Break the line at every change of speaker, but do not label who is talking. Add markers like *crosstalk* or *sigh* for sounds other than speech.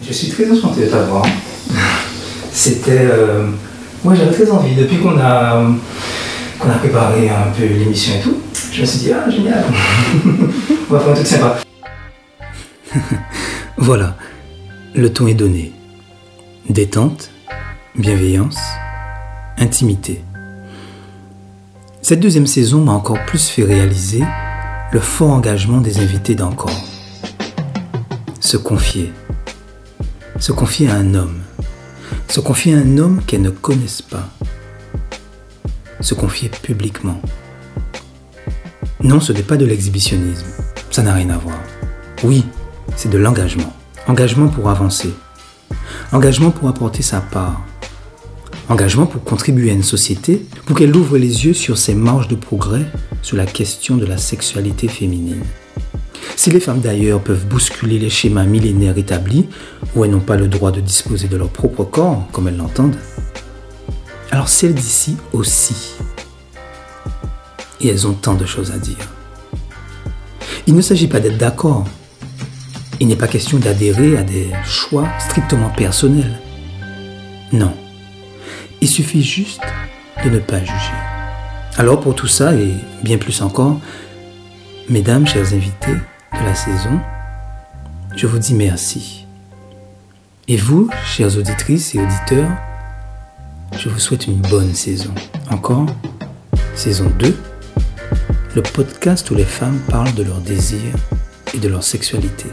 Je suis très enchanté de t'avoir. C'était. Euh... Ouais, j'avais très envie. Depuis qu'on a, a préparé un peu l'émission et tout, je me suis dit, ah, génial. *laughs* On va faire un truc sympa. *laughs*
voilà, le ton est donné. Détente, bienveillance, intimité. Cette deuxième saison m'a encore plus fait réaliser le fort engagement des invités d'encore. Se confier. Se confier à un homme. Se confier à un homme qu'elles ne connaissent pas. Se confier publiquement. Non, ce n'est pas de l'exhibitionnisme. Ça n'a rien à voir. Oui, c'est de l'engagement. Engagement pour avancer. Engagement pour apporter sa part. Engagement pour contribuer à une société, pour qu'elle ouvre les yeux sur ses marges de progrès sur la question de la sexualité féminine. Si les femmes d'ailleurs peuvent bousculer les schémas millénaires établis, où elles n'ont pas le droit de disposer de leur propre corps comme elles l'entendent, alors celles d'ici aussi. Et elles ont tant de choses à dire. Il ne s'agit pas d'être d'accord. Il n'est pas question d'adhérer à des choix strictement personnels. Non. Il suffit juste de ne pas juger. Alors pour tout ça et bien plus encore, mesdames, chers invités de la saison, je vous dis merci. Et vous, chères auditrices et auditeurs, je vous souhaite une bonne saison. Encore, saison 2, le podcast où les femmes parlent de leurs désirs et de leur sexualité.